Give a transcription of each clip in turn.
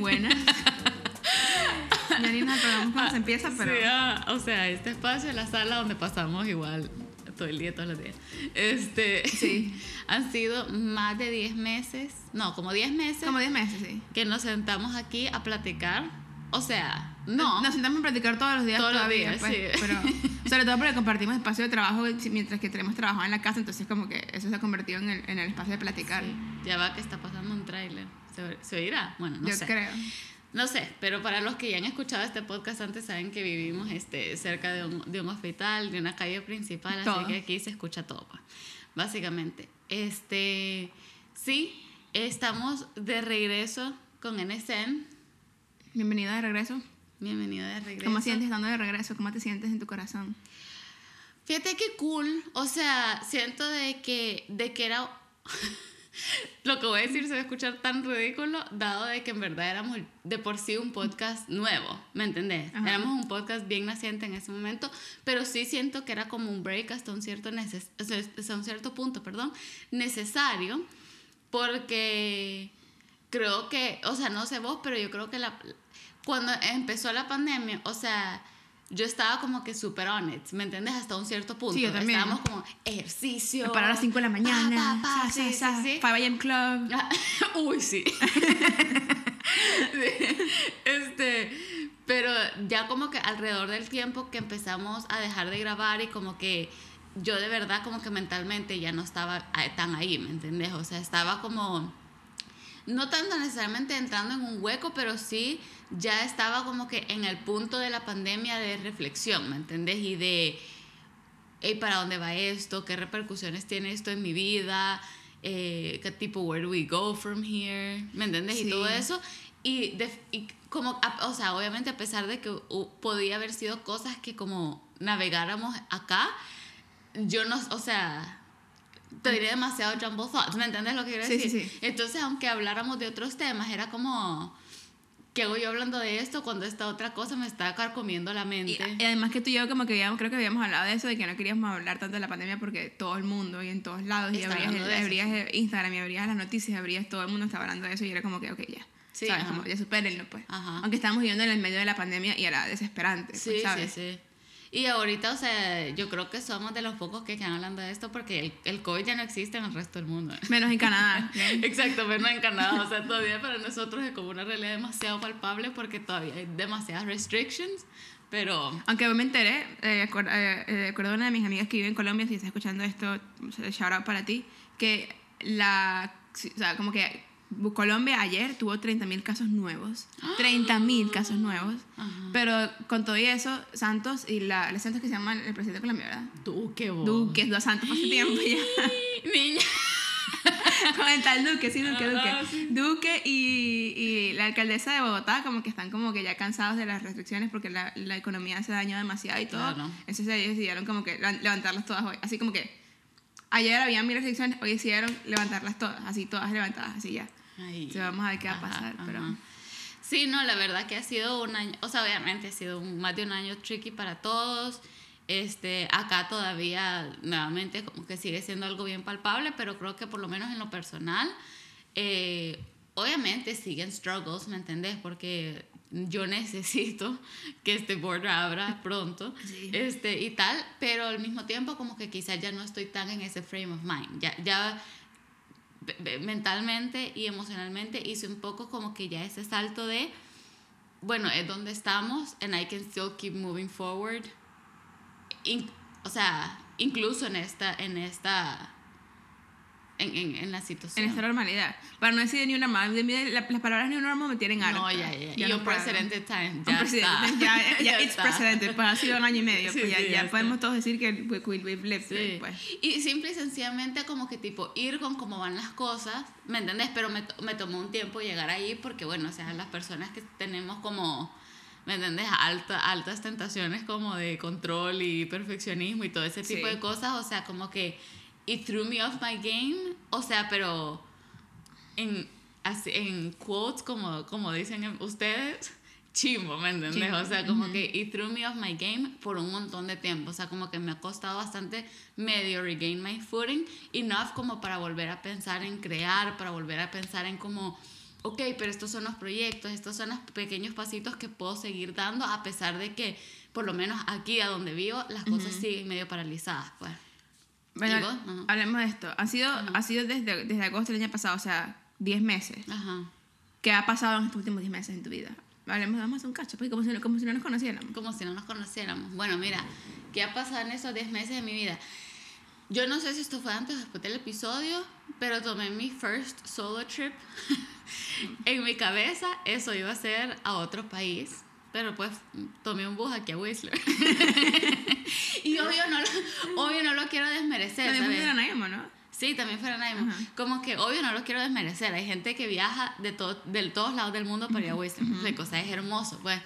buenas. ya ni nos acordamos cuando se empieza, pero. Sí, ah, o sea, este espacio es la sala donde pasamos igual todo el día, todos los días. Este, Sí. han sido más de 10 meses, no, como 10 meses Como 10 meses, sí. que nos sentamos aquí a platicar. O sea, no. Nos sentamos a practicar todos los días Todos los todavía, días, pues, sí. pero sobre todo porque compartimos espacio de trabajo mientras que tenemos trabajado en la casa, entonces como que eso se ha convertido en el, en el espacio de platicar. Sí, Ya va que está pasando un tráiler. ¿Se, ¿Se oirá? Bueno, no Yo sé. creo. No sé, pero para los que ya han escuchado este podcast antes saben que vivimos este, cerca de un, de un hospital, de una calle principal, Todo. así que aquí se escucha todo, pues, básicamente. Este, sí, estamos de regreso con NSN. Bienvenida de regreso. Bienvenido de regreso. ¿Cómo sientes estando de regreso? ¿Cómo te sientes en tu corazón? Fíjate qué cool, o sea, siento de que, de que era... Lo que voy a decir se va a escuchar tan ridículo, dado de que en verdad éramos de por sí un podcast nuevo, ¿me entendés? Ajá. Éramos un podcast bien naciente en ese momento, pero sí siento que era como un break hasta un cierto, neces hasta un cierto punto, perdón, necesario, porque creo que, o sea, no sé vos, pero yo creo que la, cuando empezó la pandemia, o sea, yo estaba como que super on it, ¿me entiendes? Hasta un cierto punto. Sí, yo también. Estábamos como ejercicio. Para las 5 de la mañana. Pa, pa, pa, sí, sí, sí. 5 a.m. Club. Ah, Uy, sí. este, pero ya como que alrededor del tiempo que empezamos a dejar de grabar y como que yo de verdad como que mentalmente ya no estaba tan ahí, ¿me entendés? O sea, estaba como no tanto necesariamente entrando en un hueco, pero sí ya estaba como que en el punto de la pandemia de reflexión, ¿me entendés? Y de, hey, ¿para dónde va esto? ¿Qué repercusiones tiene esto en mi vida? Eh, ¿Qué tipo, where do we go from here? ¿Me entendés? Sí. Y todo eso. Y, de- y como, o sea, obviamente a pesar de que podía haber sido cosas que como navegáramos acá, yo no, o sea, te diré demasiado jumble thoughts, ¿me entiendes lo que quiero Sí, decir? sí, sí. Entonces, aunque habláramos de otros temas, era como, ¿qué hago yo hablando de esto cuando esta otra cosa me está carcomiendo la Y, mente? y además que tú y yo como que habíamos, creo que habíamos hablado de eso, de que no queríamos hablar tanto de la pandemia porque todo el mundo y en todos lados, y abrías, eso, abrías el Instagram y abrías las noticias, abrías todo el mundo estaba hablando de eso y era como que, ok, ya. Sí, ¿sabes? Como, ya supérenlo, pues. Ajá. Aunque estábamos viviendo en el medio de la pandemia y era desesperante, pues, Sí, ¿sabes? sí, sí. Y ahorita, o sea, yo creo que somos de los pocos que están hablando de esto porque el, el COVID ya no existe en el resto del mundo. Menos en Canadá. Exacto, no en Canadá. O sea, todavía para nosotros es como una realidad demasiado palpable porque todavía hay demasiadas restrictions. Pero Aunque me enteré, eh, eh, eh, acuerdo de una de mis amigas que vive en Colombia, si estás escuchando esto, shout out para ti, que la, o sea, como que Colombia ayer tuvo 30.000 casos nuevos. 30.000 casos nuevos. Ajá. Pero con todo y eso, Santos y la, la Santos que se llama el presidente de Colombia, ¿verdad? Duque, vos. Duque, dos Santos hace tiempo ya. Niña. con el tal Duque, sí, Duque, Duque. Sí. Duque y, y la alcaldesa de Bogotá como que están como que ya cansados de las restricciones porque la, la economía se dañó demasiado y todo. Claro. Entonces ellos decidieron como que levan- levantarlas todas hoy. Así como que ayer había mil restricciones, hoy decidieron levantarlas todas, así todas levantadas, así ya. Ay. Entonces vamos a ver qué va a Ajá, pasar, pero... Sí, no, la verdad que ha sido un año, o sea, obviamente ha sido un- más de un año tricky para todos. Este, acá todavía, nuevamente, como que sigue siendo algo bien palpable, pero creo que por lo menos en lo personal, eh, obviamente siguen struggles, ¿me entendés? Porque yo necesito que este border abra pronto Sí. este, y tal, pero al mismo tiempo como que quizás ya no estoy tan en ese frame of mind. Ya, mentalmente y emocionalmente hice un poco como que ya ese salto de, bueno, es donde estamos and I can still keep moving forward. In- o sea, incluso en esta, en esta, en, en, en la situación. En esta normalidad. Para no decir ni una más, las palabras ni normal me tienen harta. no, ya, ya. y no un puedo. precedente time. Ya está. ya, ya, Ya it's precedente, pues ha sido un año y medio, Sí, pues ya, sí, ya ya está. podemos todos decir que we, we, we've lived Sí. it, pues. Y simple y sencillamente como que tipo ir con cómo van las cosas, ¿me entendés? Pero me, me tomó un tiempo llegar ahí porque bueno, o sea, las personas que tenemos como, ¿me entendés? Alta, altas tentaciones como de control y perfeccionismo y todo ese tipo Sí. de cosas, o sea, como que it threw me off my game, o sea, pero en, en quotes como, como dicen ustedes, chimbo, ¿me entendés? Chimbo, O sea, como que it threw me off my game por un montón de tiempo. O sea, como que me ha costado bastante medio regain my footing, enough como para volver a pensar en crear, para volver a pensar en como ok, pero estos son los proyectos, estos son los pequeños pasitos que puedo seguir dando a pesar de que, por lo menos aquí a donde vivo, las cosas siguen medio paralizadas, pues. Bueno, ¿Y vos? Ajá. hablemos de esto. Ha sido, ha sido desde, desde agosto del año pasado, o sea, 10 meses. Ajá. ¿Qué ha pasado en estos últimos 10 meses en tu vida? Hablemos, vamos a hacer un cacho, pues, como si, no- como si no nos conociéramos. Como si no nos conociéramos. Bueno, mira, ¿qué ha pasado en esos 10 meses de mi vida? Yo no sé si esto fue antes o después del episodio, pero tomé mi first solo trip. en mi cabeza, eso iba a ser a otro país. Pero pues tomé un bus aquí a Whistler. y obvio no, lo, obvio no lo quiero desmerecer. También funciona Naimo, ¿no? Sí, también fuera Naimo. Ajá. Como que obvio no lo quiero desmerecer. Hay gente que viaja de, to- de todos lados del mundo para ir a Whistler. La cosa es hermoso, pues.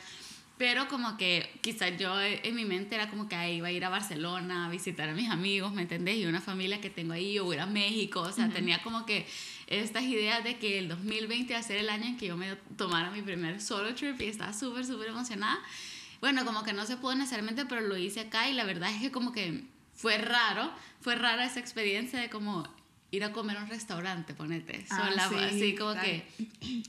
Pero como que quizás yo eh, en mi mente era como que ahí iba a ir a Barcelona a visitar a mis amigos, ¿me entendés? Y una familia que tengo ahí, o ir a México. O sea, tenía como que estas ideas de que el 2020 iba a ser el año en que yo me tomara mi primer solo trip y estaba súper, súper emocionada. Bueno, como que no se pudo necesariamente, pero lo hice acá y la verdad es que como que fue raro, fue rara esa experiencia de como ir a comer a un restaurante, ponete, Ah, sola, sí, así como claro. que...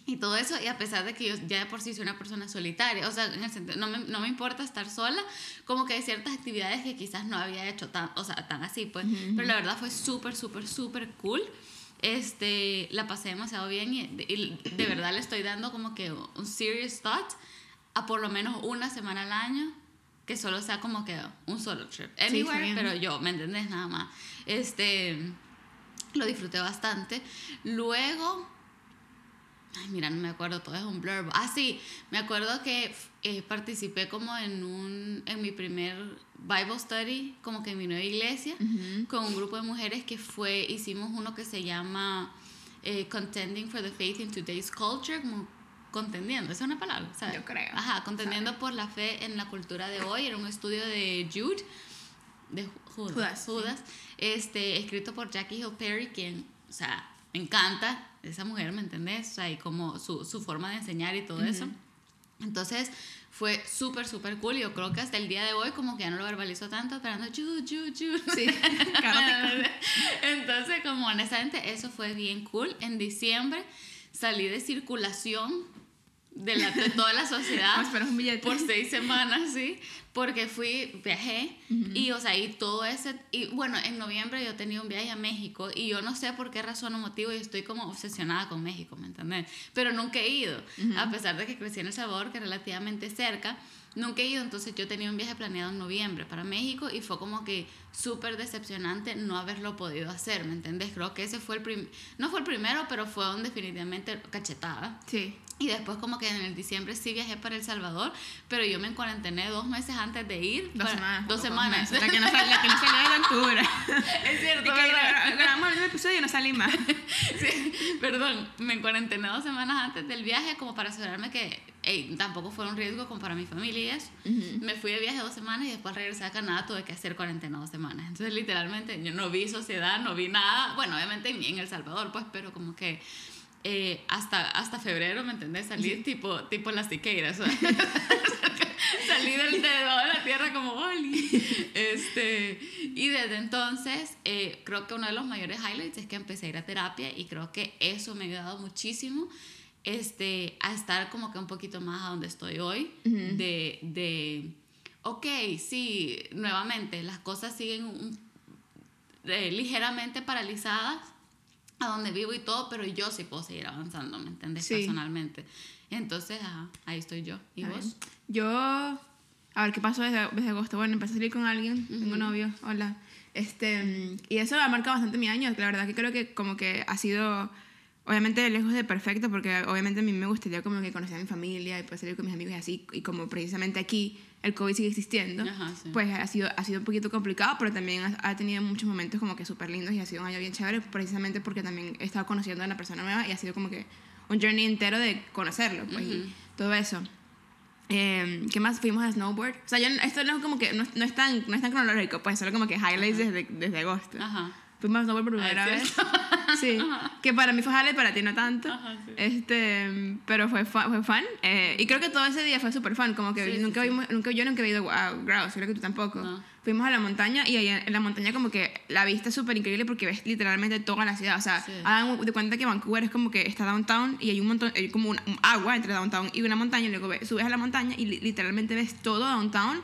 Y todo eso, y a pesar de que yo ya de por sí soy una persona solitaria, o sea, en el sentido, no me, no me importa estar sola, como que hay ciertas actividades que quizás no había hecho tan, o sea, tan así, pues, pero la verdad fue súper, súper, súper cool. Este, la pasé demasiado bien y, y de verdad le estoy dando como que un serious thought a por lo menos una semana al año que solo sea como que un solo trip. Anywhere, pero yo, ¿me entendés? Nada más. Este, lo disfruté bastante. Luego, ay, mira, no me acuerdo, todo es un blurb. Ah, sí, me acuerdo que eh, participé como en un, en mi primer Bible study, como que en mi nueva iglesia, con un grupo de mujeres que fue, hicimos uno que se llama eh, Contending for the Faith in Today's Culture, como contendiendo, esa es una palabra, ¿sabes? Yo creo. Ajá, contendiendo por la fe en la cultura de hoy, era un estudio de Jude, de Judas, Judas, sí. Judas, este, escrito por Jackie Hill Perry, quien, o sea, me encanta esa mujer, ¿me entendés? O sea, y como su, su forma de enseñar y todo eso. Entonces, fue súper, súper cool. Yo creo que hasta el día de hoy, como que ya no lo verbalizo tanto, esperando, chu, chu, chu. Sí, caótico. Entonces, como honestamente, eso fue bien cool. En diciembre salí de circulación de, la, de toda la sociedad un billete. por seis semanas, sí, porque fui, viajé y, o sea, y todo ese, y bueno, en noviembre yo tenía un viaje a México y yo no sé por qué razón o motivo y estoy como obsesionada con México, ¿me entiendes? Pero nunca he ido, a pesar de que crecí en El Salvador, que es relativamente cerca, nunca he ido, entonces yo tenía un viaje planeado en noviembre para México y fue como que súper decepcionante no haberlo podido hacer, ¿me entendés? Creo que ese fue el prim no fue el primero, pero fue un definitivamente cachetada. Sí. Y después como que en el diciembre sí viajé para El Salvador, pero yo me cuarentené dos meses antes de ir. Dos para- semanas. Dos semanas. meses. La que no sal- la que no salió de octubre. es cierto, Y que grabamos el episodio y no salí más. Sí, perdón, me cuarentené dos semanas antes del viaje como para asegurarme que ey, tampoco fuera un riesgo como para mi familia y eso. Me fui de viaje dos semanas y después regresé a Canadá tuve que hacer cuarentena dos semanas. Entonces literalmente yo no vi sociedad, no vi nada. Bueno, obviamente en, en El Salvador pues, pero como que eh, hasta, hasta febrero, ¿me entendés? Salí tipo, tipo las tiqueiras. Salí del dedo de la tierra como Oli. Este, y desde entonces, eh, creo que uno de los mayores highlights es que empecé a ir a terapia y creo que eso me ha ayudado muchísimo este, a estar como que un poquito más a donde estoy hoy. de, de, ok, sí, nuevamente, las cosas siguen un- eh, ligeramente paralizadas a donde vivo y todo, pero yo sí puedo seguir avanzando, ¿me entiendes? Sí. Personalmente. Entonces, ajá, ahí estoy yo. ¿Y Está vos? bien. Yo, a ver, ¿qué pasó desde, desde agosto? Bueno, empecé a salir con alguien, tengo novio, hola. Este, mm, y eso ha marcado bastante mi año. La verdad que creo que como que ha sido, obviamente lejos de perfecto, porque obviamente a mí me gustaría como que conocer a mi familia y poder salir con mis amigos y así. Y como precisamente aquí el COVID sigue existiendo, Ajá, sí. pues ha sido, ha sido un poquito complicado, pero también ha, ha tenido muchos momentos como que súper lindos y ha sido un año bien chévere, precisamente porque también he estado conociendo a una persona nueva y ha sido como que un journey entero de conocerlo, pues, y todo eso. Eh, ¿Qué más? Fuimos a snowboard. O sea, yo, esto no es como que, no, no es tan, no es tan cronológico, pues solo como que highlights desde, desde agosto. Ajá. Fuimos a snowboard por Ah, primera ¿es vez. Sí, que para mí fue jale, para ti no tanto. Ajá, sí. Este, pero fue, fu- fue fun. eh, y creo que todo ese día fue súper fun. Como que Sí, nunca, sí. vimos- nunca yo nunca he ido a Grouse, creo que tú tampoco. No. Fuimos a la montaña y ahí en la montaña como que la vista es súper increíble porque ves literalmente toda la ciudad. O sea, hagan de cuenta que Vancouver es como que está downtown y hay un montón, hay como un, un agua entre downtown y una montaña y luego ves- subes a la montaña y li- literalmente ves todo downtown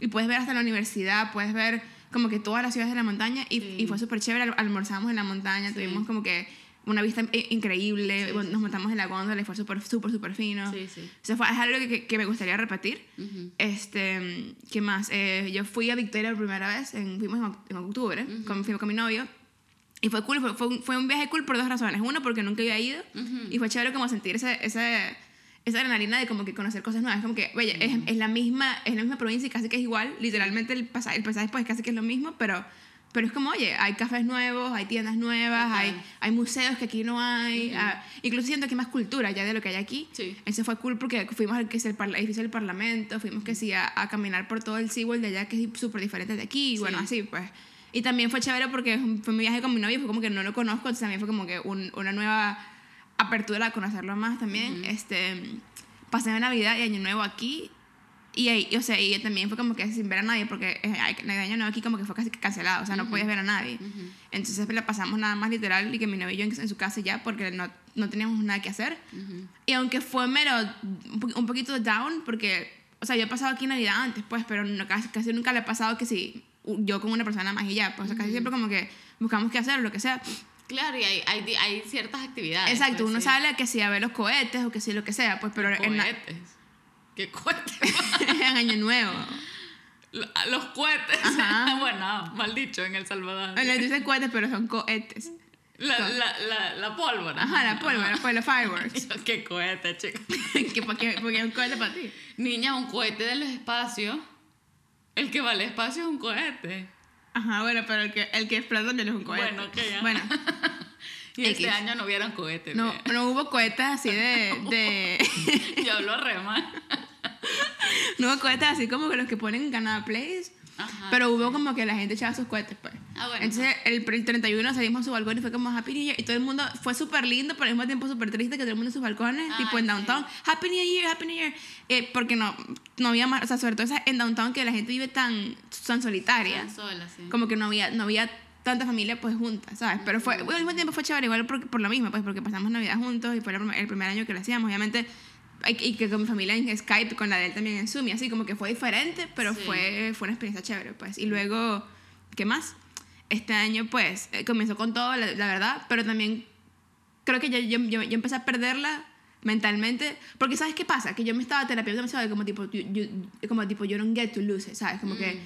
y puedes ver hasta la universidad, puedes ver como que todas las ciudades de la montaña y, Sí. y fue súper chévere. Al- Almorzamos en la montaña, Sí. tuvimos como que una vista increíble, Sí, nos montamos en la góndola y fue súper, súper, súper fino. Sí, sí. O sea, fue, es algo que, que me gustaría repetir. Ujú. Este, ¿qué más? Eh, yo fui a Victoria por primera vez, en, fuimos en, oc- en octubre, con, fui con mi novio. Y fue cool, fue, fue, un, fue un viaje cool por dos razones. Uno, porque nunca había ido. Ujú. Y fue chévere como sentir ese, ese, esa adrenalina de como que conocer cosas nuevas. Como que, oye, es, es, la misma, es la misma provincia y casi que es igual. Literalmente el pasaje, el pasaje pues casi que es lo mismo, pero, pero es como, oye, hay cafés nuevos, hay tiendas nuevas, hay, hay museos que aquí no hay. ah, incluso siento que hay más cultura ya de lo que hay aquí. Sí. Eso fue cool porque fuimos al que es el edificio del Parlamento, fuimos que sí a, a caminar por todo el SeaWorld de allá que es súper diferente de aquí, y bueno, Sí. así pues. Y también fue chévere porque fue mi viaje con mi novio, fue como que no lo conozco, entonces también fue como que un- una nueva apertura a conocerlo más también. este, pasé Navidad y Año Nuevo aquí y, ahí, o sea, y también fue como que sin ver a nadie porque eh, el Año Nuevo aquí como que fue casi cancelado, o sea, no podías ver a nadie. Entonces la pasamos nada más literal y que mi novio y yo en, en su casa ya porque no, no teníamos nada que hacer. Ujú. Y aunque fue mero, un po- un poquito down, porque, o sea, yo he pasado aquí Navidad antes, pues, pero no, casi, casi nunca le he pasado que si yo con una persona más y ya, pues, o sea, casi siempre como que buscamos qué hacer o lo que sea. Claro, y hay, hay, ciertas actividades. Exacto, pues, uno sí. a que si a ver los cohetes o que si lo que sea, pues, pero Cohetes. ¿Qué cohetes? en Año Nuevo. Lo- Los cohetes. Ajá. bueno, mal dicho en El Salvador. Les dicen cohetes, pero son cohetes. La, la, la, la pólvora. Ajá, la pólvora, pues los fireworks. ¿Qué cohete, chico? que, porque, porque es un cohete para ti. Niña, un cohete del espacio. El que va al espacio es un cohete. Ajá, bueno, pero el que, el que explota también es un cohete. Bueno, ok, ya. Bueno, Y este X. año no hubieron cohetes. no, ve. no hubo cohetes así de... de Yo hablo re mal. no hubo cohetes así como que los que ponen en Canada Place. Ajá. Pero hubo como que la gente echaba sus cohetes, pues. Ah, bueno. Entonces, el, el 31 salimos a su balcón y fue como Happy New Year. Y todo el mundo fue súper lindo, pero al mismo tiempo súper triste que todo el mundo en sus balcones, Ay, tipo en sí. downtown. Happy New Year, Happy New Year. Eh, porque no, no había más, o sea, sobre todo en downtown que la gente vive tan, tan solitaria. Están solas, sí. Como que no había, no había tanta familia pues juntas, ¿sabes? Pero fue, al mismo tiempo fue chévere, igual por, por lo mismo, pues porque pasamos Navidad juntos y fue el primer año que lo hacíamos. Obviamente, y que con mi familia en Skype, con la de él también en Zoom, y así como que fue diferente, pero Sí. fue, fue una experiencia chévere, pues. Y luego, ¿qué más? Este año, pues, eh, comenzó con todo, la, la verdad, pero también creo que yo, yo, yo, yo empecé a perderla mentalmente, porque ¿sabes qué pasa? Que yo me estaba terapiando demasiado, de como tipo, you, you- como tipo, you don't get to lose it, ¿sabes? Como que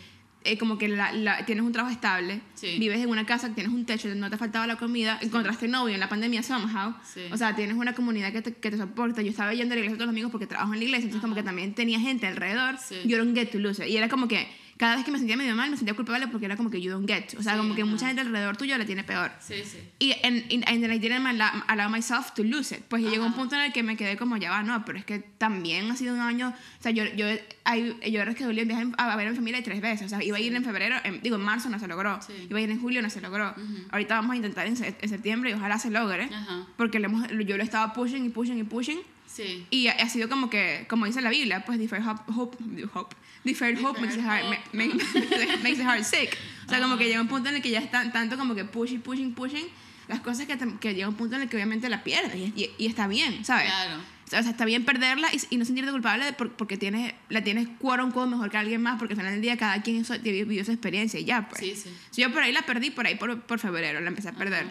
eh, como que la, la- tienes un trabajo estable, Sí. vives en una casa, tienes un techo, no te faltaba la comida, encontraste novio en la pandemia somehow, Sí. o sea, tienes una comunidad que te, que te soporta. Yo estaba yendo a la iglesia todos los amigos porque trabajo en la iglesia, entonces como que también tenía gente alrededor. Sí. You don't get to lose. Y era como que cada vez que me sentía medio mal, me sentía culpable porque era como que you don't get. O sea, Sí, como que ajá. mucha gente alrededor tuyo la tiene peor. Sí, sí. Y en, en, and I didn't allow, allow myself to lose it. Pues llegó un punto en el que me quedé como, ya va, no, pero es que también ha sido un año, o sea, yo, yo, hay, yo reschedulé un viaje a, a ver a mi familia tres veces, o sea, iba a ir en febrero, en- digo, en marzo no se logró, Sí. iba a ir en julio no se logró, ahorita vamos a intentar en, en septiembre y ojalá se logre, Ajá. porque le hemos, yo lo estaba pushing y pushing y pushing, Sí. y ha, ha sido como que, como dice la Biblia, pues deferred hope, hope, hope deferred hope makes the heart, make- makes the heart sick. O sea, como que llega un punto en el que ya está tanto como que pushing, pushing, pushing, las cosas que, te- que llega un punto en el que obviamente la pierdes y, y- y está bien, ¿sabes? Claro. O sea, está bien perderla y, y no sentirte culpable de por- porque tienes, la tienes quote unquote mejor que alguien más, porque al final del día cada quien eso- vivió su experiencia y ya, pues. Sí, sí. So, yo por ahí la perdí, por ahí por, por febrero la empecé a perder.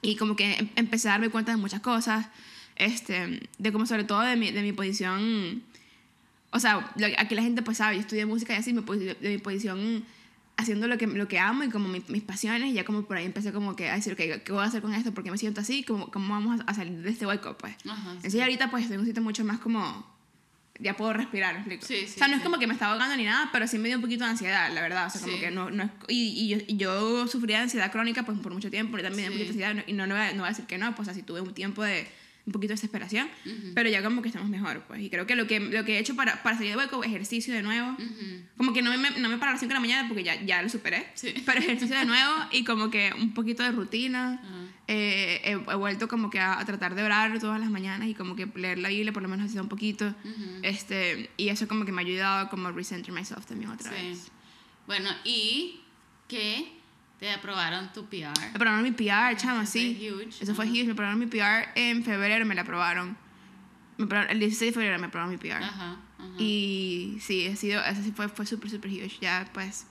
Y como que em- empecé a darme cuenta de muchas cosas, este, de como sobre todo de mi, de mi posición, o sea, lo- aquí la gente pues sabe, yo estudié música y así, mi posi- de mi posición haciendo lo que, lo que amo y como mi- mis pasiones, y ya como por ahí empecé como que a decir, ok, ¿qué voy a hacer con esto? ¿Por qué me siento así? ¿Cómo, cómo vamos a, salir de este hueco? Pues. Ajá. Entonces ahorita pues estoy en un sitio mucho más como... Ya puedo respirar, ¿me explico? Sí, sí, o sea, no es sí. como que me estaba ahogando ni nada, pero sí me dio un poquito de ansiedad, la verdad. O sea, como Sí. que no, no es... Y, y yo, y yo sufría de ansiedad crónica pues por mucho tiempo, y también me dio un Sí. poquito de ansiedad, y no, no, voy a, no voy a decir que no, pues así tuve un tiempo de un poquito de desesperación, pero ya como que estamos mejor, pues. Y creo que lo que, lo que he hecho para, para salir de hueco, ejercicio de nuevo, Ujú. como que no me, no me paro a las 5 de la mañana porque ya, ya lo superé, Sí. pero ejercicio de nuevo y como que un poquito de rutina. Ajá. eh, he, he vuelto como que a, a tratar de orar todas las mañanas y como que leer la Biblia por lo menos así un poquito. este, y eso como que me ha ayudado como a recenter myself también otra Sí. vez. Bueno, y que te aprobaron tu PR. Me aprobaron mi PR, chama, Eso fue sí. huge, Eso fue huge. Me aprobaron mi PR en febrero, me la aprobaron. Me aprobaron- el 16 de febrero me aprobaron mi PR. Ajá, ajá. Y sí, ha sido, eso sí fue, fue súper, súper huge. Ya, pues,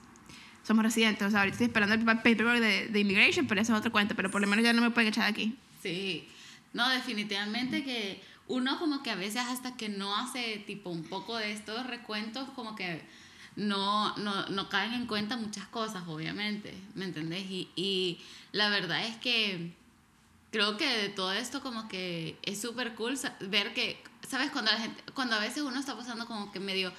somos residentes. O sea, ahorita estoy esperando el pa- paperwork de, de immigration, pero eso es otro cuento. Pero por lo menos ya no me pueden echar de aquí. Sí, no, definitivamente que uno como que a veces hasta que no hace tipo un poco de estos recuentos como que no, no, no caen en cuenta muchas cosas, obviamente, ¿me entendés? Y, y la verdad es que creo que de todo esto como que es súper cool ver que, ¿sabes? Cuando, la gente, cuando a veces uno está pasando como que medio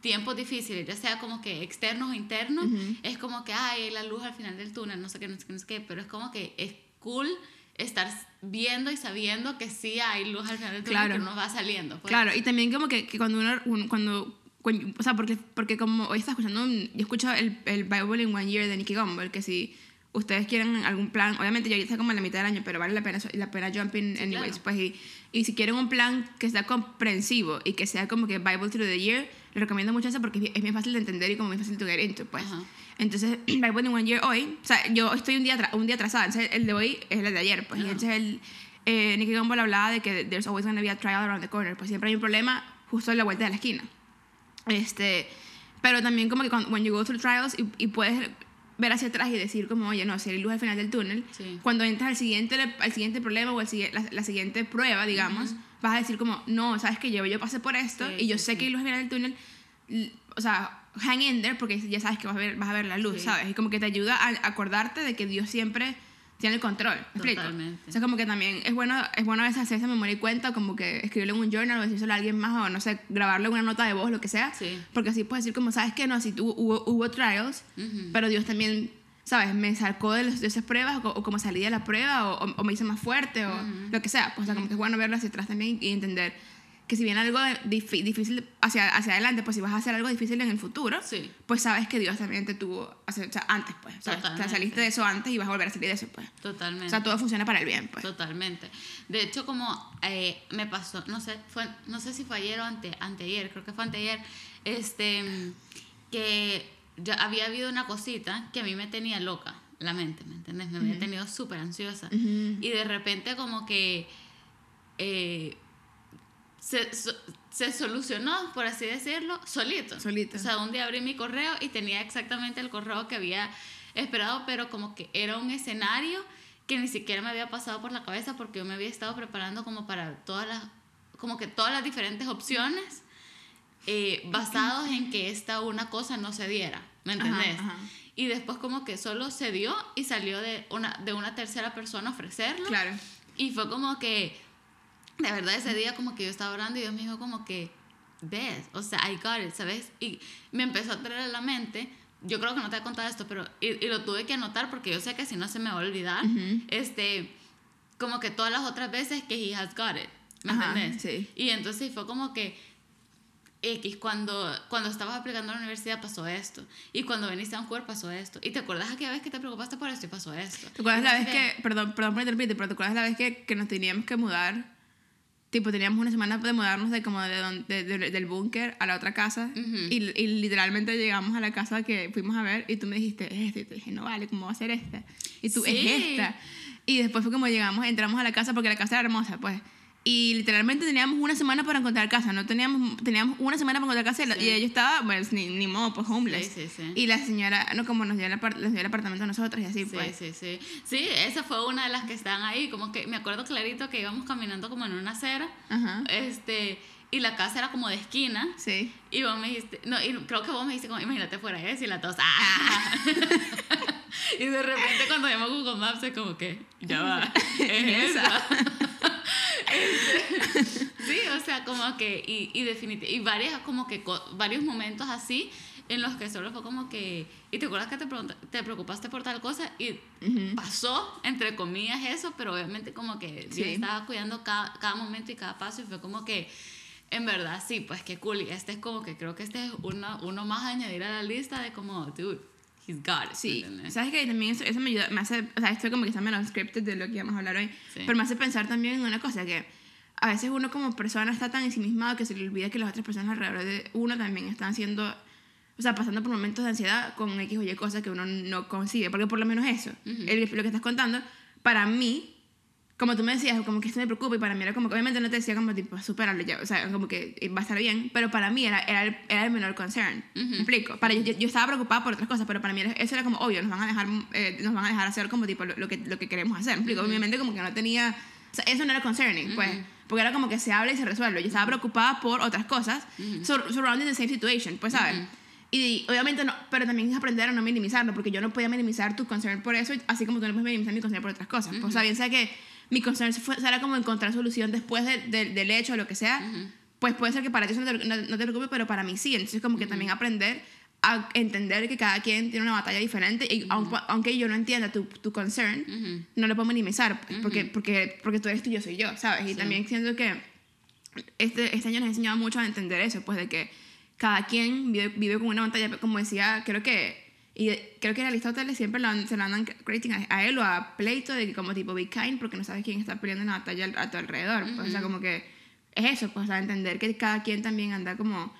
tiempos difíciles, ya sea como que externos o internos, Ujú. es como que hay la luz al final del túnel, no sé qué, no sé qué, no sé qué, pero es como que es cool estar viendo y sabiendo que sí hay luz al final del túnel Claro. que uno va saliendo. pues. Claro, y también como que, que cuando uno, un- cuando, cuando- o sea, porque, porque como hoy está escuchando, un- yo escucho el, el Bible in One Year de Nicky Gumbel, que si ustedes quieren algún plan, obviamente ya ahorita está como en la mitad del año, pero vale la pena, la pena jump in Sí, anyways, claro. pues, y, y si quieren un plan que sea comprensivo y que sea como que Bible through the year, les recomiendo mucho eso porque es bien, fácil de entender y como bien fácil to get into, pues. Ajá. Entonces, Bible in One Year hoy, o sea, yo estoy un día, un día atrasada, entonces el de hoy es el de ayer, pues, y entonces el, eh, Nicky Gumbel hablaba de que there's always going to be a trial around the corner, pues siempre hay un problema justo en la vuelta de la esquina. Este, pero también como que cuando when you go through trials y, y puedes ver hacia atrás y decir como, oye, no, si hay luz al final del túnel, Sí. cuando entras al siguiente, al siguiente problema o al la, la siguiente prueba, digamos, vas a decir como, no, sabes que yo, yo pasé por esto Sí, y yo sí, sé que hay luz al final del túnel, o sea, hang in there porque ya sabes que vas a ver, vas a ver la luz. ¿sabes? Y como que te ayuda a acordarte de que Dios siempre tiene el control. Totalmente. O sea, como que también es bueno, es bueno a veces hacer esa memoria y cuenta, como que escribirlo en un journal o decírselo a alguien más o no sé, grabarlo en una nota de voz, lo que sea. Sí. Porque así puedes decir como, ¿sabes que No, si tú, hubo, hubo trials, Ujú. pero Dios también, ¿sabes? Me sacó de, los- de esas pruebas o, o como salí de la prueba o, o- o me hizo más fuerte o lo que sea. Pues, o sea, como que es bueno verlo hacia atrás también y entender que si viene algo difí- difícil hacia, hacia adelante, pues si vas a hacer algo difícil en el futuro, Sí. pues sabes que Dios también te tuvo, o sea, antes, pues. O sea, saliste de eso antes y vas a volver a salir de eso, pues. Totalmente. O sea, todo funciona para el bien, pues. Totalmente. De hecho, como eh, me pasó, no sé, fue, no sé si fue ayer o ante, anteayer, creo que fue anteayer, este, que ya había habido una cosita que a mí me tenía loca la mente, ¿me entiendes? Me había tenido súper ansiosa. Y de repente como que eh, se, so- se solucionó, por así decirlo, solito. Solito. O sea, un día abrí mi correo y tenía exactamente el correo que había esperado, pero como que era un escenario que ni siquiera me había pasado por la cabeza porque yo me había estado preparando como para todas las, como que todas las diferentes opciones eh, basados en que esta una cosa no se diera, ¿me Ajá, entendés? ajá. Y después como que solo se dio y salió de una, de una tercera persona ofrecerlo. Claro. Y fue como que, de verdad, ese día como que yo estaba orando y Dios me dijo como que, ves, o sea, I got it, ¿sabes? Y me empezó a traer a la mente, yo creo que no te he contado esto, pero, y, y lo tuve que anotar porque yo sé que si no se me va a olvidar, Ujú. este, como que todas las otras veces que he has got it, ¿me Ajá, entendés? sí. Y entonces fue como que, X, cuando, cuando estabas aplicando a la universidad pasó esto. Y cuando veniste a un cuerpo pasó esto. Y te acuerdas aquella vez que te preocupaste por esto y pasó esto. ¿Te acuerdas la vez que, perdón, perdón por interrumpirte, pero ¿te acuerdas la vez que, que nos teníamos que mudar? Tipo, teníamos una semana de mudarnos de como de, don- de- de- del búnker a la otra casa Ujú. y, y literalmente llegamos a la casa que fuimos a ver y tú me dijiste, es esta, y te dije, no vale, ¿cómo va a ser esta? Y tú, Sí. es esta. Y después fue como llegamos, entramos a la casa porque la casa era hermosa, pues. Y literalmente teníamos una semana para encontrar casa, no teníamos, teníamos una semana para encontrar casa y Sí. y ella estaba, pues, ni, ni modo, pues, homeless. Sí, sí, sí. Y la señora, no, como nos dio el, nos dio el apartamento a nosotros y así, Sí, pues. sí, sí. Sí, esa fue una de las que estaban ahí. Como que me acuerdo clarito que íbamos caminando como en una acera. Ajá. Este, y la casa era como de esquina. Sí. Y vos me dijiste, no, y creo que vos me dijiste, como, imagínate fuera eso y la tos. ¡ah! y de repente cuando llamo Google Maps es como que, ya va, es esa. Sí, o sea, como que, y, y definitivamente, y varias, como que, varios momentos así en los que solo fue como que, y te acuerdas que te, te preocupaste por tal cosa y Ujú. pasó, entre comillas, eso, pero obviamente como que Sí. estaba cuidando cada, cada momento y cada paso y fue como que, en verdad, sí, pues qué cool. Y este es como que creo que este es uno, uno más a añadir a la lista de como, dude, he's got it. Sí, ¿entendés? sabes que también eso, eso me ayuda, me hace, o sea, esto como que está menos scripted de lo que íbamos a hablar hoy, Sí. pero me hace pensar también en una cosa que a veces uno como persona está tan ensimismado que se le olvida que las otras personas alrededor de uno también están haciendo, o sea, pasando por momentos de ansiedad con X o Y cosas que uno no consigue, porque por lo menos eso, el- lo que estás contando, para mí, como tú me decías, como que esto me preocupa y para mí era como que obviamente no te decía como tipo, superarlo ya, o sea, como que va a estar bien, pero para mí era, era, el, era el menor concern, ¿me explico? Para yo, yo, estaba preocupada por otras cosas, pero para mí era- eso era como obvio, nos van a dejar, eh, nos van a dejar hacer como tipo lo, lo que, lo que queremos hacer, ¿me explico? Obviamente como que no tenía, o sea, eso no era concerning, pues, porque era como que se habla y se resuelve, yo estaba preocupada por otras cosas, sur- surrounding the same situation, pues, ¿sabes? Y obviamente no, pero también es aprender a no minimizarlo, porque yo no podía minimizar tu concern por eso, así como tú no puedes minimizar mi concern por otras cosas. Pues, o sea, bien sea que mi concern era como encontrar solución después de- de- del hecho o lo que sea, pues puede ser que para ti eso no te, no, no te preocupe, pero para mí sí. Entonces, como que también aprender a entender que cada quien tiene una batalla diferente y aunque, aunque yo no entienda tu, tu concern, no lo puedo minimizar, pues, porque, porque, porque tú eres tú y yo soy yo, ¿sabes? Y también siento que este, este año nos ha enseñado mucho a entender eso, pues de que cada quien vive, vive con una pantalla, como decía, creo que, y creo que Aristóteles siempre lo an- se lo andan creating a, a él o a Pleito, de que como tipo be kind, porque no sabes quién está peleando una batalla al- a tu alrededor, pues, o sea, como que es eso, pues, o sea, entender que cada quien también anda como,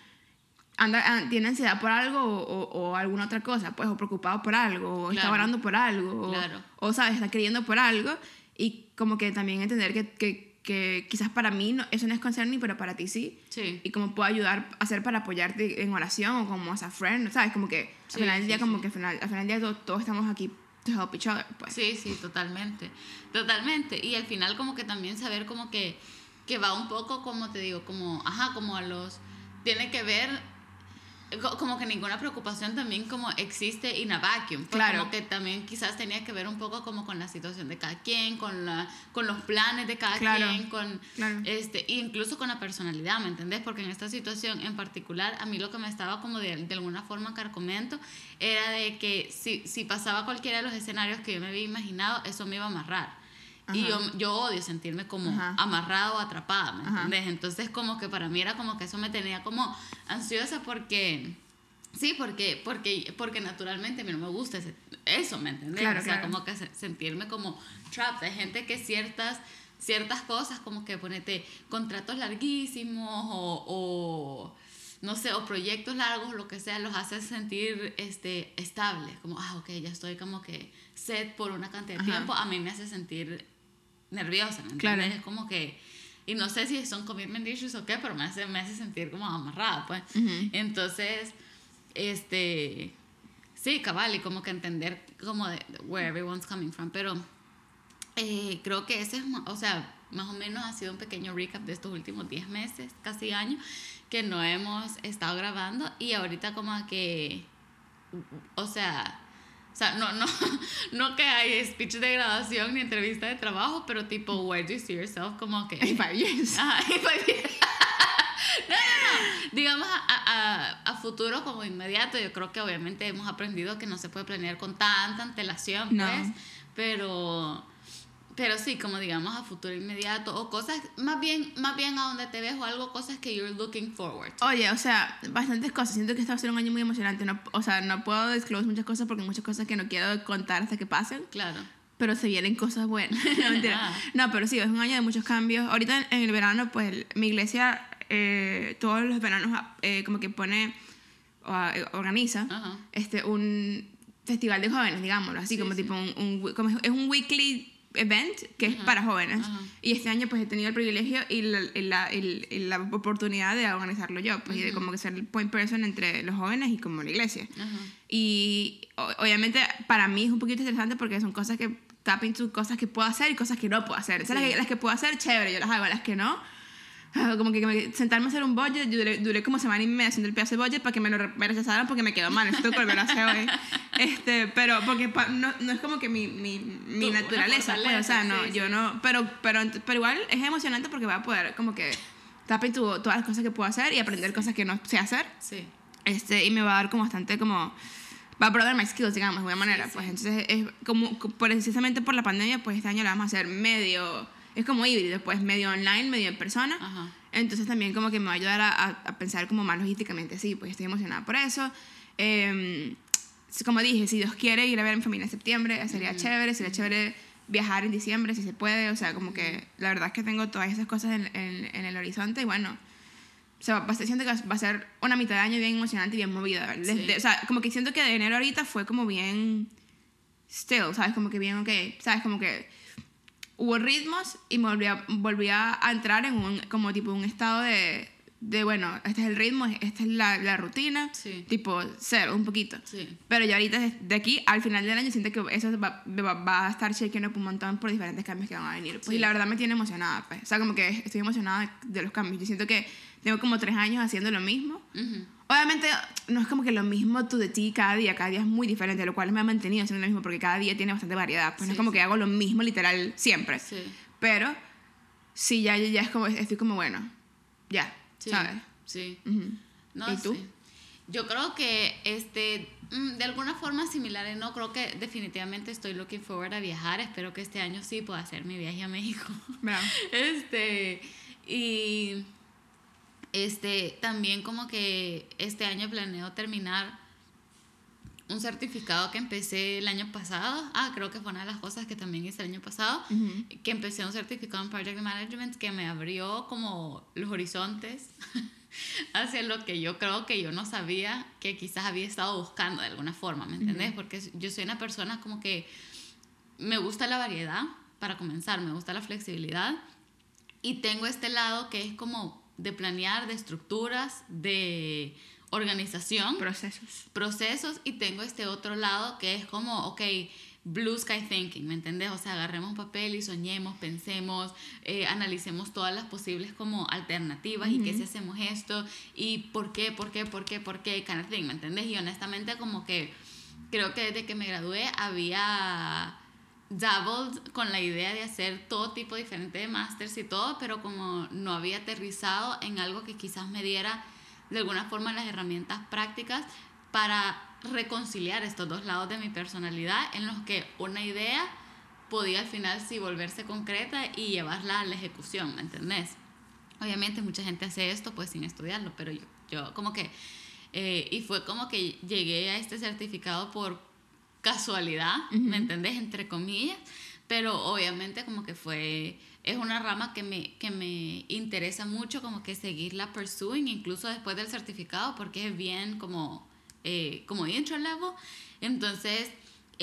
anda, ah, tiene ansiedad por algo o, o- o alguna otra cosa, pues, o preocupado por algo, o está Claro. orando por algo, o, Claro. o, sabes, está creyendo por algo, y como que también entender que, que, que quizás para mí no, eso no es concerning, pero para ti sí, Sí. y cómo puedo ayudar a hacer para apoyarte en oración o como as a friend, ¿sabes? Como que Sí, al final del sí, día, como sí. que al final, al final del día todos, todos estamos aquí to help each other, pues. Sí, sí, totalmente. Totalmente. Y al final como que también saber como que, que va un poco, como te digo, como, ajá, como a los... Tiene que ver, como que ninguna preocupación también como existe in a vacuum. Pues Claro. Como que también quizás tenía que ver un poco como con la situación de cada quien, con, la, con los planes de cada Claro, quien, con... claro. Este, incluso con la personalidad, ¿me entendés? Porque en esta situación en particular, a mí lo que me estaba como de, de alguna forma carcomiendo era de que si, si pasaba cualquiera de los escenarios que yo me había imaginado, eso me iba a amarrar. Y yo, yo odio sentirme como Ajá. amarrado o atrapada, ¿me entendés? Entonces como que para mí era como que eso me tenía como ansiosa porque... Sí, porque, porque, porque naturalmente a mí no me gusta ese- eso, ¿me entendés? Claro, o sea, claro. como que se- sentirme como trapped. Hay gente que ciertas, ciertas cosas, como que ponete contratos larguísimos o, o, no sé, o proyectos largos, lo que sea, los hace sentir este, estables. Como, ah, ok, ya estoy como que set por una cantidad de Ajá. tiempo. A mí me hace sentir nerviosa, ¿me Claro. Es como que... Y no sé si son commitment issues o qué, pero me hace, me hace sentir como amarrada, pues. Entonces, este, sí, cabal, y como que entender como de where everyone's coming from, pero eh, creo que ese es, o sea, más o menos ha sido un pequeño recap de estos últimos 10 meses, casi año, que no hemos estado grabando y ahorita como que, o sea, o sea, no, no, no que hay speech de graduación ni entrevista de trabajo, pero tipo, where do you see yourself? Como que... In five years. Ajá, y pues- no, no, no. Digamos a, a- a futuro como inmediato, yo creo que obviamente hemos aprendido que no se puede planear con tanta antelación, No. pues. Pero, pero sí, como digamos a futuro inmediato o cosas, más bien, más bien a donde te ves o algo, cosas que you're looking forward. to. Oye, o sea, bastantes cosas. Siento que este va a ser un año muy emocionante. No, o sea, no puedo disclose muchas cosas porque hay muchas cosas que no quiero contar hasta que pasen. Claro. pero se vienen cosas buenas. no, mentira. Ah. No, pero sí, es un año de muchos cambios. Ahorita en, en el verano, pues mi iglesia eh, todos los veranos eh, como que pone, o, eh, organiza Ajá. este, un festival de jóvenes, digámoslo, así Sí, como sí. tipo un, un como es un weekly event que es para jóvenes. Ajá. Y este año pues he tenido el privilegio y la, y la, y- la oportunidad de organizarlo yo, pues y de como que ser el point person entre los jóvenes y como la iglesia. Y o- obviamente para mí es un poquito interesante porque son cosas que tap into cosas que puedo hacer y cosas que no puedo hacer. Esas Sí. las, que, las que puedo hacer, chévere, yo las hago. Las que no, como que, que me- sentarme a hacer un budget, duré, duré como semana y media haciendo el pedazo de budget para que me lo me rechazaran porque me quedó mal. Esto que a hacer hoy. Este, pero porque pa- no, no es como que mi, mi, mi una naturaleza, pues, o sea, no, sí, yo sí. no, pero, pero, pero igual es emocionante porque voy a poder como que tap into todas las cosas que puedo hacer y aprender cosas que no sé hacer. Sí. Este, y me va a dar como bastante como va a broaden my skills digamos de alguna manera Sí, pues sí. entonces es como co- precisamente por la pandemia pues este año lo vamos a hacer medio es como híbrido pues medio online medio en persona Ajá. entonces también como que me va a ayudar a, a- a pensar como más logísticamente sí pues estoy emocionada por eso Em, como dije, si Dios quiere ir a ver a mi familia en septiembre, sería chévere, sería chévere viajar en diciembre si se puede, o sea, como que la verdad es que tengo todas esas cosas en, en, en el horizonte y bueno, o sea, va siento que va a ser una mitad de año bien emocionante y bien movida. Desde- o sea, como que siento que de enero ahorita fue como bien still, ¿sabes? Como que bien, ok, ¿sabes? Como que hubo ritmos y me volví a, volví a entrar en un, como tipo un estado de, de bueno, este es el ritmo, esta es la, la rutina, Sí. tipo cero, un poquito. Sí. Pero yo ahorita, de aquí al final del año, siento que eso va, va, va a estar up un montón por diferentes cambios que van a venir. Pues, Sí. Y la verdad me tiene emocionada, pues. O sea, como que estoy emocionada de, los cambios. Yo siento que tengo como tres años haciendo lo mismo. Obviamente, no es como que lo mismo tú de ti cada día. Cada día es muy diferente, lo cual me ha mantenido haciendo lo mismo porque cada día tiene bastante variedad. Pues no es como que hago lo mismo literal siempre. Sí. Pero sí, ya, ya es como, estoy como, bueno, ya, Sí. ¿sabes? Sí. No ¿Y tú? sé. Yo creo que este mm, de alguna forma similar, no creo que definitivamente estoy looking forward a viajar. Espero que este año sí pueda hacer mi viaje a México. Este y este también como que este año planeo terminar un certificado que empecé el año pasado. Ah, creo que fue una de las cosas que también hice el año pasado, que empecé un certificado en Project Management que me abrió como los horizontes hacia lo que yo creo que yo no sabía que quizás había estado buscando de alguna forma, ¿me entendés? Porque yo soy una persona como que me gusta la variedad, para comenzar, me gusta la flexibilidad y tengo este lado que es como de planear, de estructuras, de organización Procesos. procesos y tengo este otro lado que es como, ok, blue sky thinking, ¿me entendés? O sea, agarremos papel y soñemos, pensemos, eh, analicemos todas las posibles como alternativas y qué si hacemos esto y por qué, por qué, por qué, por qué, kind of thing, ¿me entendés? Y honestamente como que creo que desde que me gradué había dabbled con la idea de hacer todo tipo diferente de másters y todo, pero como no había aterrizado en algo que quizás me diera de alguna forma las herramientas prácticas para reconciliar estos dos lados de mi personalidad en los que una idea podía al final sí volverse concreta y llevarla a la ejecución, ¿me entendés? Obviamente mucha gente hace esto pues sin estudiarlo, pero yo, yo como que, eh, y fue como que llegué a este certificado por casualidad, ¿me entendés? Entre comillas, pero obviamente como que fue, es una rama que me, que me interesa mucho como que seguirla pursuing, incluso después del certificado, porque es bien como, eh, como intro level, entonces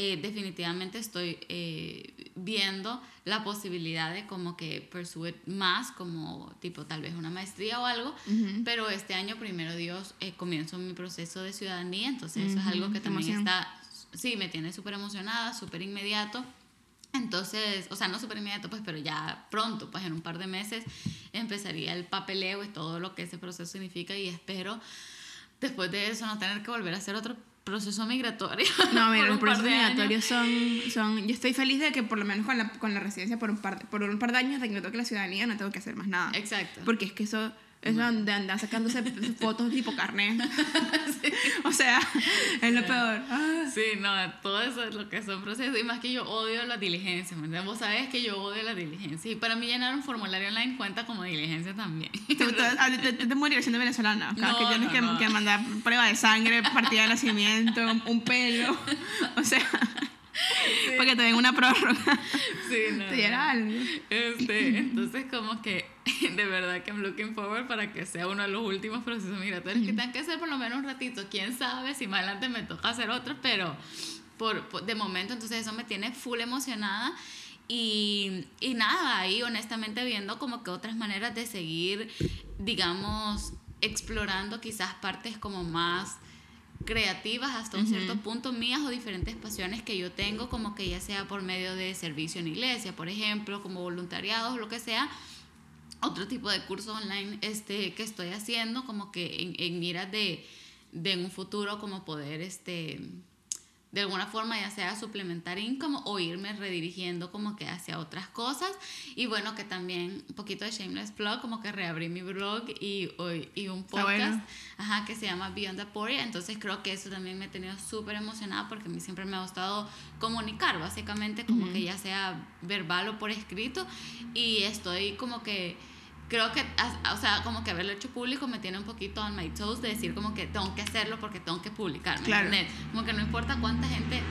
eh, definitivamente estoy eh, viendo la posibilidad de como que pursue más, como tipo tal vez una maestría o algo, pero este año, primero Dios, eh, comienzo mi proceso de ciudadanía, entonces eso es algo que también emoción. está, sí, me tiene súper emocionada, súper inmediato. Entonces, o sea, no súper inmediato, pues, pero ya pronto, pues en un par de meses empezaría el papeleo y todo lo que ese proceso significa y espero después de eso no tener que volver a hacer otro proceso migratorio. No, mira, los procesos migratorios son, son... Yo estoy feliz de que por lo menos con la, con la residencia por un, par, por un par de años de que la ciudadanía no tengo que hacer más nada. Exacto. Porque es que eso... Eso de andar sacándose fotos tipo carne. O sea, es lo peor. Ah. Sí, no, todo eso es lo que son procesos. Y más que yo odio las diligencias, ¿me entiendes? Vos sabés que yo odio las diligencias. Y para mí llenar un formulario online cuenta como diligencia también. Tú- ah, te, te, te morir siendo venezolana. Cada No, que tienes no, que, no. que mandar prueba de sangre, partida de nacimiento, un pelo. O sea, para que te den una prórroga. Sí, no. Te diera algo. Este, entonces como que de verdad que I'm looking forward para que sea uno de los últimos procesos migratorios que tengan que hacer por lo menos un ratito. Quién sabe si más adelante me toca hacer otro, pero por, por- de momento entonces eso me tiene full emocionada. Y, y nada, ahí honestamente viendo como que otras maneras de seguir, digamos, explorando quizás partes como más creativas hasta un cierto punto mías o diferentes pasiones que yo tengo, como que ya sea por medio de servicio en iglesia, por ejemplo, como voluntariados, lo que sea, otro tipo de curso online este, que estoy haciendo, como que en, en miras de, de en un futuro como poder, este, de alguna forma ya sea suplementar income o irme redirigiendo como que hacia otras cosas. Y bueno, que también un poquito de Shameless Plug, como que reabrí mi blog y, hoy- y un podcast bueno. ajá, que se llama Beyond Aporia. Entonces creo que eso también me ha tenido súper emocionada porque a mí siempre me ha gustado comunicar, básicamente, como que ya sea verbal o por escrito. Y estoy como que creo que, o sea, como que haberlo hecho público me tiene un poquito on my toes de decir como que tengo que hacerlo porque tengo que publicarme. Claro. Como que no importa cuánta gente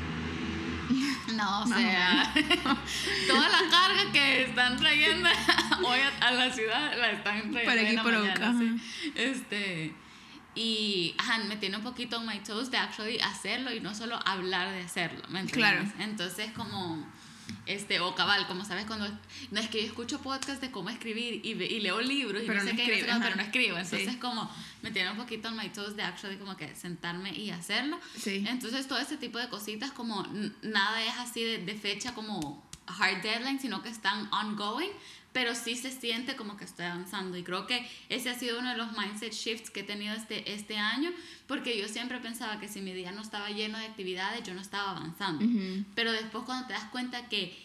no, o sea, toda la carga que están trayendo hoy a, la ciudad la están trayendo Para aquí, por acá. sí. Este, y ajá, me tiene un poquito on my toes de actually hacerlo y no solo hablar de hacerlo, ¿me entiendes? Claro. Entonces, como, este, o cabal, como sabes, cuando, no es que yo escucho podcast de cómo escribir y, ve- y leo libros y Pero no sé no qué, escribe, no pero no escribo, entonces Sí. como me tiene un poquito on my toes de actually como que sentarme y hacerlo. Sí. Entonces, todo ese tipo de cositas, como nada es así de, de fecha como hard deadline, sino que están ongoing, pero sí se siente como que estoy avanzando. Y creo que ese ha sido uno de los mindset shifts que he tenido este, este año, porque yo siempre pensaba que si mi día no estaba lleno de actividades, yo no estaba avanzando. Ujú. Pero después, cuando te das cuenta que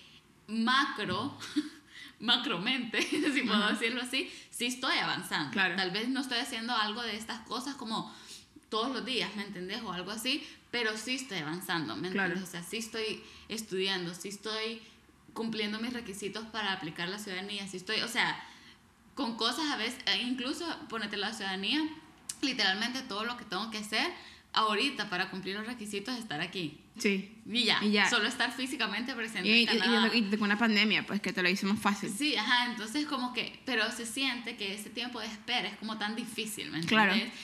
macro. macromente, si puedo Ajá. decirlo así, sí estoy avanzando. Claro. Tal vez no estoy haciendo algo de estas cosas como todos los días, ¿me entendés? O algo así, pero sí estoy avanzando, ¿me Claro. entiendes? O sea, sí estoy estudiando, sí estoy cumpliendo mis requisitos para aplicar la ciudadanía, sí estoy, o sea, con cosas a veces, e incluso ponete la ciudadanía, literalmente todo lo que tengo que hacer ahorita para cumplir los requisitos es estar aquí. Sí. Y ya, Y ya. solo estar físicamente presente Y, y, en Canadá. y, y con una pandemia, pues que te lo hizo más fácil. Sí, ajá, entonces como que, pero se siente que ese tiempo de espera es como tan difícil, ¿me Claro. entiendes?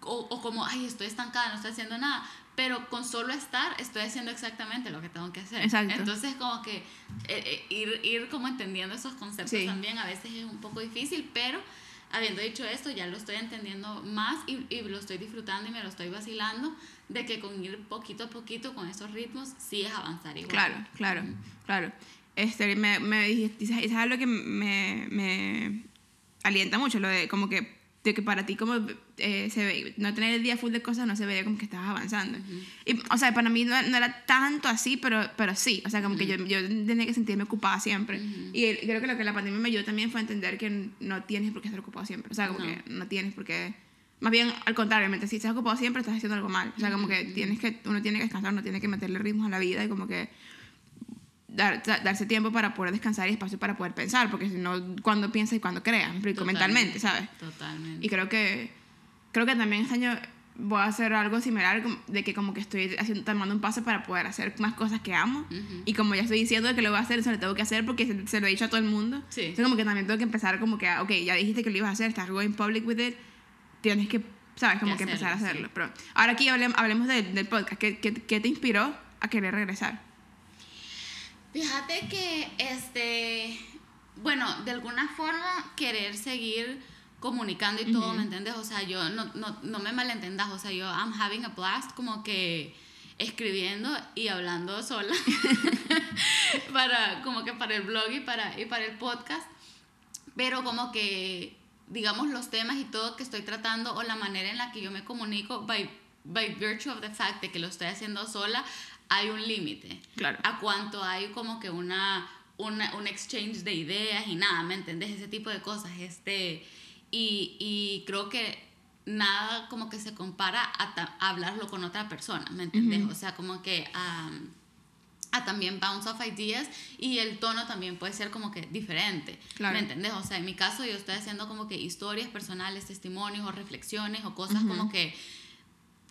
O, o como, ay, estoy estancada, no estoy haciendo nada, pero con solo estar estoy haciendo exactamente lo que tengo que hacer. Exacto. Entonces como que eh, eh, ir, ir como entendiendo esos conceptos Sí. también a veces es un poco difícil, pero habiendo dicho esto ya lo estoy entendiendo más y, y lo estoy disfrutando y me lo estoy vacilando de que con ir poquito a poquito con esos ritmos sí es avanzar igual. Claro, claro, claro. Este, me, me dijiste, dices dices algo que me, me alienta mucho, lo de como que, de que para ti como eh, se ve, no tener el día full de cosas no se veía como que estabas avanzando. y, o sea, para mí no, no era tanto así, pero, pero sí, o sea, como que yo, yo tenía que sentirme ocupada siempre. Y el- creo que lo que la pandemia me ayudó también fue a entender que no tienes por qué estar ocupado siempre, o sea, como No. que no tienes por qué... Más bien, al contrario, mientras si estás ocupado siempre, estás haciendo algo mal. O sea, como que tienes que, uno tiene que descansar, uno tiene que meterle ritmos a la vida y como que dar, da- darse tiempo para poder descansar y espacio para poder pensar, porque si no, cuando piensas y cuando creas, me explico, mentalmente, ¿sabes? Totalmente. Y creo que, creo que también este año voy a hacer algo similar, de que como que estoy haciendo, tomando un paso para poder hacer más cosas que amo. Ujú. Y como ya estoy diciendo que lo voy a hacer, eso lo tengo que hacer porque se, se lo he dicho a todo el mundo. Sí. Entonces como que también tengo que empezar como que, ok, ya dijiste que lo ibas a hacer, estás going public with it, tienes que, ¿sabes? Como Que que empezar a hacerlo, hacerlo. sí. Pero ahora aquí hablemos, hablemos del, del podcast. ¿Qué, qué, qué te inspiró a querer regresar? Fíjate que, este, bueno, de alguna forma querer seguir comunicando y todo, ¿me entiendes? O sea, yo no, no, no me malentendas, o sea, yo I'm having a blast como que escribiendo y hablando sola para como que para el blog y para y para el podcast pero como que digamos los temas y todo que estoy tratando o la manera en la que yo me comunico by, by virtue of the fact de que lo estoy haciendo sola hay un límite Claro. a cuanto hay como que una, una un exchange de ideas y nada me entendés ese tipo de cosas este y, y creo que nada como que se compara a, ta- a hablarlo con otra persona me entendés o sea como que am, a también bounce off ideas y el tono también puede ser como que diferente. Claro. ¿Me entendés? O sea, en mi caso yo estoy haciendo como que historias personales, testimonios o reflexiones o cosas como que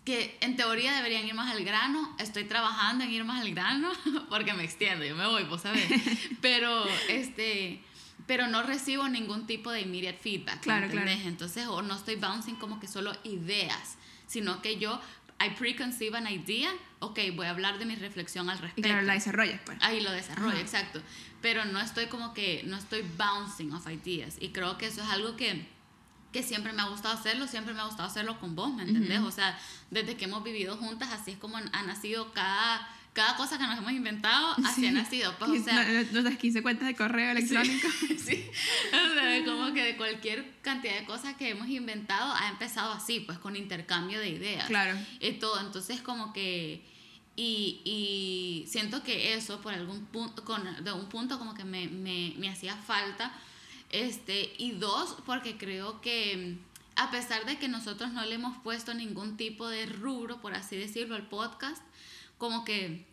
que en teoría deberían ir más al grano. Estoy trabajando en ir más al grano porque me extiendo, yo me voy, vos sabés. Pero este pero no recibo ningún tipo de immediate feedback, ¿me Claro, claro. entendés? Entonces, o no estoy bouncing como que solo ideas, sino que yo I preconceive an idea, ok, voy a hablar de mi reflexión al Y respecto. claro, la desarrollas, pues. Ahí lo desarrollo, Ajá. exacto. Pero no estoy como que, no estoy bouncing off ideas. Y creo que eso es algo que, que siempre me ha gustado hacerlo, siempre me ha gustado hacerlo con vos, ¿me entendés? O sea, desde que hemos vivido juntas, así es como ha nacido cada, cada cosa que nos hemos inventado, así ha Sí. nacido. Pues, o sea, Nuestras 15 cuentas de correo electrónico. sí. O sea, como que de cualquier cantidad de cosas que hemos inventado ha empezado así, pues con intercambio de ideas. Claro. Y todo. Entonces, como que. Y, y siento que eso, por algún punto, con, de un punto, como que me, me, me hacía falta. Este, y dos, porque creo que a pesar de que nosotros no le hemos puesto ningún tipo de rubro, por así decirlo, al podcast, como que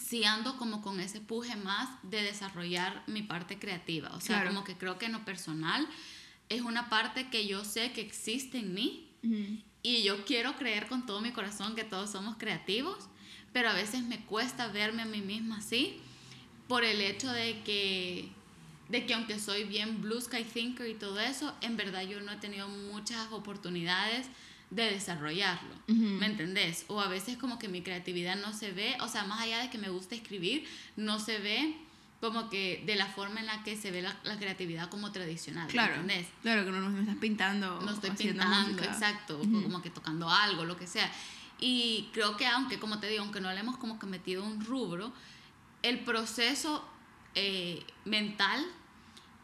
sí ando como con ese puje más de desarrollar mi parte creativa. O sea, Claro. como que creo que en lo personal es una parte que yo sé que existe en mí y yo quiero creer con todo mi corazón que todos somos creativos, pero a veces me cuesta verme a mí misma así por el hecho de que de que aunque soy bien blue sky thinker y todo eso, en verdad yo no he tenido muchas oportunidades de desarrollarlo. ¿Me entendés? O a veces como que mi creatividad no se ve, o sea, más allá de que me gusta escribir, no se ve como que de la forma en la que se ve la, la creatividad como tradicional. ¿me Claro, entendés? claro que no, no estás pintando. no estoy pintando, música. exacto, Ujú. como que tocando algo, lo que sea. Y creo que aunque, como te digo, aunque no le hemos como que metido un rubro, el proceso eh, mental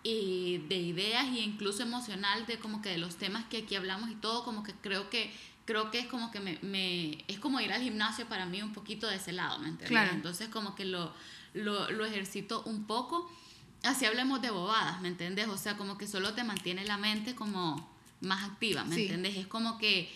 y de ideas e incluso emocional de como que de los temas que aquí hablamos y todo, como que creo que creo que es como que me, me- es como ir al gimnasio para mí un poquito de ese lado, ¿me entiendes? Claro. Entonces como que lo, lo, lo ejercito un poco. Así hablemos de bobadas, ¿me entiendes? O sea, como que solo te mantiene la mente como más activa, ¿me Sí. entiendes? Es como que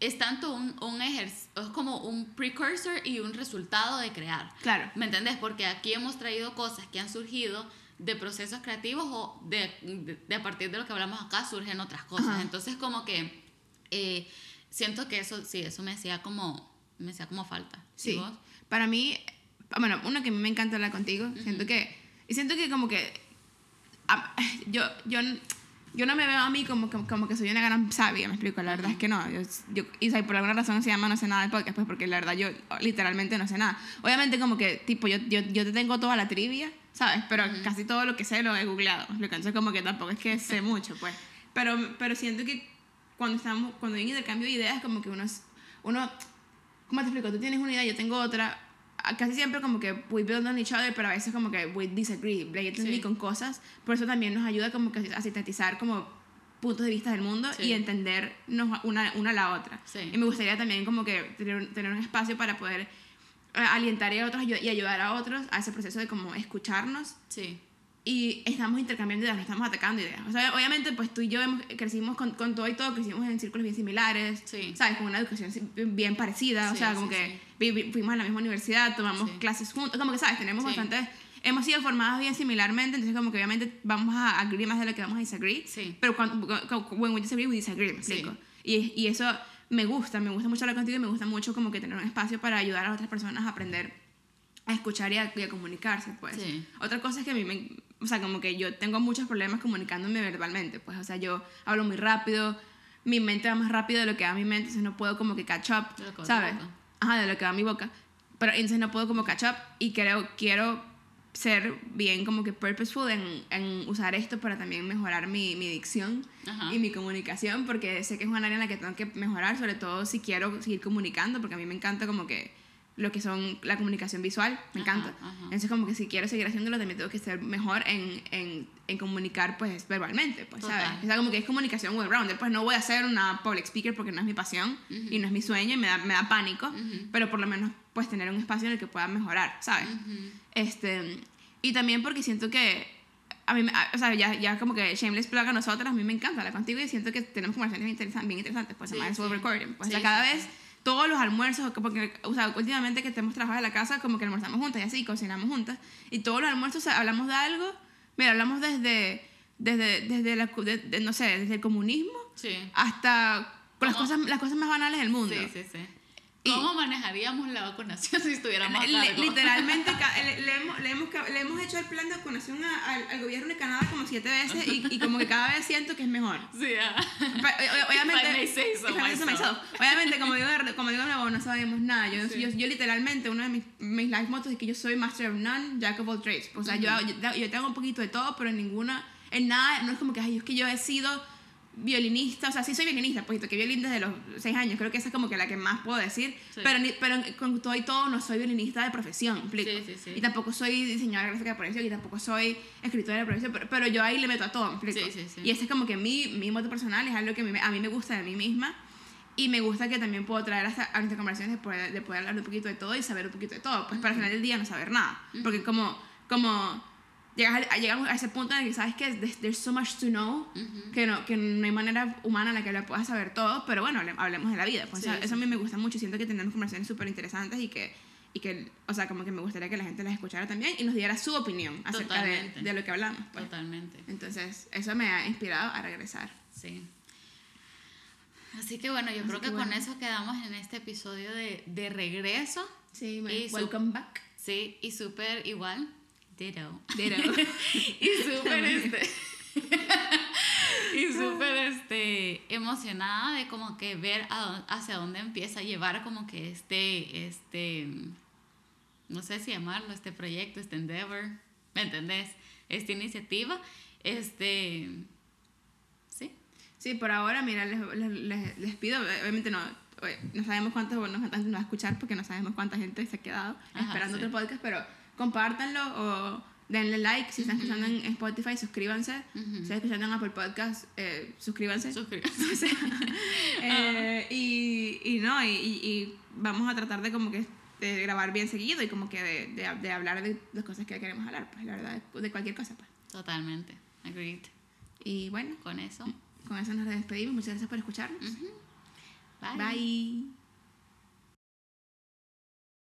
es tanto un, un ejercicio, es como un precursor y un resultado de crear. Claro. ¿Me entendés? Porque aquí hemos traído cosas que han surgido de procesos creativos o de, de, de a partir de lo que hablamos acá surgen otras cosas. Ajá. Entonces como que eh, siento que eso, sí, eso me hacía como, me hacía como falta. ¿Y Sí. vos? Para mí, bueno, uno que a mí me encanta hablar contigo, siento que, y siento que como que, ah, yo, yo, yo no me veo a mí como, como, como que soy una gran sabia, me explico, la verdad es que no, yo, yo, y sea, por alguna razón se llama No sé nada del podcast, pues porque la verdad yo literalmente no sé nada. Obviamente como que, tipo, yo, yo, yo te tengo toda la trivia, ¿sabes? Pero casi todo lo que sé lo he googleado, explico, entonces como que tampoco es que sé mucho, pues. Pero, pero siento que cuando estamos, cuando hay un intercambio de ideas, como que uno, uno ¿cómo te explico? Tú tienes una idea, yo tengo otra. Casi siempre como que we build on each other, pero a veces como que we disagree, blatantly Sí. con cosas. Por eso también nos ayuda como que a sintetizar como puntos de vista del mundo Sí. y entendernos una, una a la otra. Sí. Y me gustaría también como que tener, tener un espacio para poder eh, alientar a otros y ayudar a otros a ese proceso de como escucharnos Sí, y estamos intercambiando ideas, no estamos atacando ideas. O sea, obviamente, pues tú y yo hemos- crecimos con, con todo y todo, crecimos en círculos bien similares, Sí. ¿sabes? Con una educación bien parecida, o Sí, sea, sí, como que sí. vi- vi- fuimos a la misma universidad, tomamos clases juntos, como que, ¿sabes? Tenemos Sí. bastante, hemos sido formados bien similarmente, entonces como que obviamente vamos a agree más de lo que vamos a disagree, Sí. pero cuando, cu- cu- when we disagree, we disagree, me Sí. explico. Y, y eso me gusta, me gusta mucho hablar contigo y me gusta mucho como que tener un espacio para ayudar a otras personas a aprender a escuchar y a, y a comunicarse, pues. Sí. Otra cosa es que a mí me, o sea, como que yo tengo muchos problemas comunicándome verbalmente, pues, o sea, yo hablo muy rápido, mi mente va más rápido de lo que va mi mente, entonces no puedo como que catch up, ¿sabes? Ajá, de lo que va mi boca, pero entonces no puedo como catch up y creo, quiero ser bien como que purposeful en, en usar esto para también mejorar mi, mi dicción Ajá. y mi comunicación, porque sé que es un área en la que tengo que mejorar, sobre todo si quiero seguir comunicando, porque a mí me encanta como que lo que son la comunicación visual, me Ajá, encanta. ajá. Entonces como que si quiero seguir haciéndolo también tengo que ser mejor en, en, en comunicar pues verbalmente, pues, ¿sabes? Total. O sea, como que es comunicación well-rounded, pues no voy a ser una public speaker porque no es mi pasión y no es mi sueño y me da, me da pánico, pero por lo menos pues tener un espacio en el que pueda mejorar, ¿sabes? Este, y también porque siento que a mí, a- o sea, ya, ya como que shameless plug a nosotras, a mí me encanta hablar contigo y siento que tenemos conversaciones interesan- bien interesantes, pues Sí, además sí. recording, pues o sea, Sí, cada sí, vez sí. Todos los almuerzos, porque, o sea, últimamente que tenemos trabajado en la casa, como que almorzamos juntas y así, cocinamos juntas, y todos los almuerzos o sea, hablamos de algo, mira, hablamos desde, desde, desde la, de- de- no sé, desde el comunismo Sí. hasta las cosas, las cosas más banales del mundo. Sí, sí, sí. ¿Cómo manejaríamos la vacunación si estuviéramos a cargo? literalmente le, le hemos, le, hemos, le hemos hecho el plan de vacunación a- al, al gobierno de Canadá como siete veces y, y como que cada vez siento que es mejor. Sí, ah. Pa- o- o- Obviamente, so obviamente como digo, como digo no sabemos nada. Yo, Sí. yo, yo literalmente, uno de mis, mis life mottos es que yo soy master of none, jack of all trades. O sea, yo, yo, yo tengo un poquito de todo, pero en ninguna, en nada, no es como que, ay, es que yo he sido violinista, o sea, sí soy violinista, pues toqué violín desde los seis años, creo que esa es como que la que más puedo decir, Sí. pero, pero con todo y todo no soy violinista de profesión, ¿me explico? Sí, sí, sí. Y tampoco soy diseñadora gráfica de profesión, y tampoco soy escritora de profesión, pero, pero yo ahí le meto a todo, ¿me explico? Sí, sí, sí. Y ese es como que mi, mi moto personal, es algo que a mí, me- a mí me gusta de mí misma, y me gusta que también puedo traer hasta a nuestras conversaciones de poder, de poder hablar un poquito de todo y saber un poquito de todo, pues para al final del día no saber nada, porque como, como llegas a, llegamos a ese punto en el que sabes que there's, so much to know, que, no, que no hay manera humana en la que lo puedas saber todo, pero bueno, hable- hablemos de la vida, pues Sí, o sea, sí, eso a mí me gusta mucho, siento que tenemos conversaciones súper interesantes y que, y que, o sea, como que me gustaría que la gente las escuchara también y nos diera su opinión acerca de, de lo que hablamos. pues. Totalmente. Entonces, eso me ha inspirado a regresar. Sí. Así que bueno, yo Así creo que que con bueno. eso quedamos en este episodio de, de regreso. Sí, Y welcome back. Sí, y súper igual. Ditto. Ditto. y súper este. y súper este emocionada de como que ver a hacia dónde empieza a llevar como que este este no sé si llamarlo este proyecto este endeavor ¿me entendés? esta iniciativa este sí Sí, por ahora, mira, les, les, les- pido, obviamente no, no sabemos cuántos nos va a escuchar porque no sabemos cuánta gente se ha quedado Ajá, esperando sí. otro podcast, pero compártanlo o denle like si están escuchando en Spotify, suscríbanse. Si están escuchando en Apple Podcast, eh, suscríbanse. O sea, eh, y, y no, y, y- vamos a tratar de como que de grabar bien seguido y como que de, de, de hablar de las cosas que queremos hablar, pues la verdad, de cualquier cosa, pues. totalmente agreed Y bueno, con eso con eso nos despedimos. Muchas gracias por escucharnos. Bye.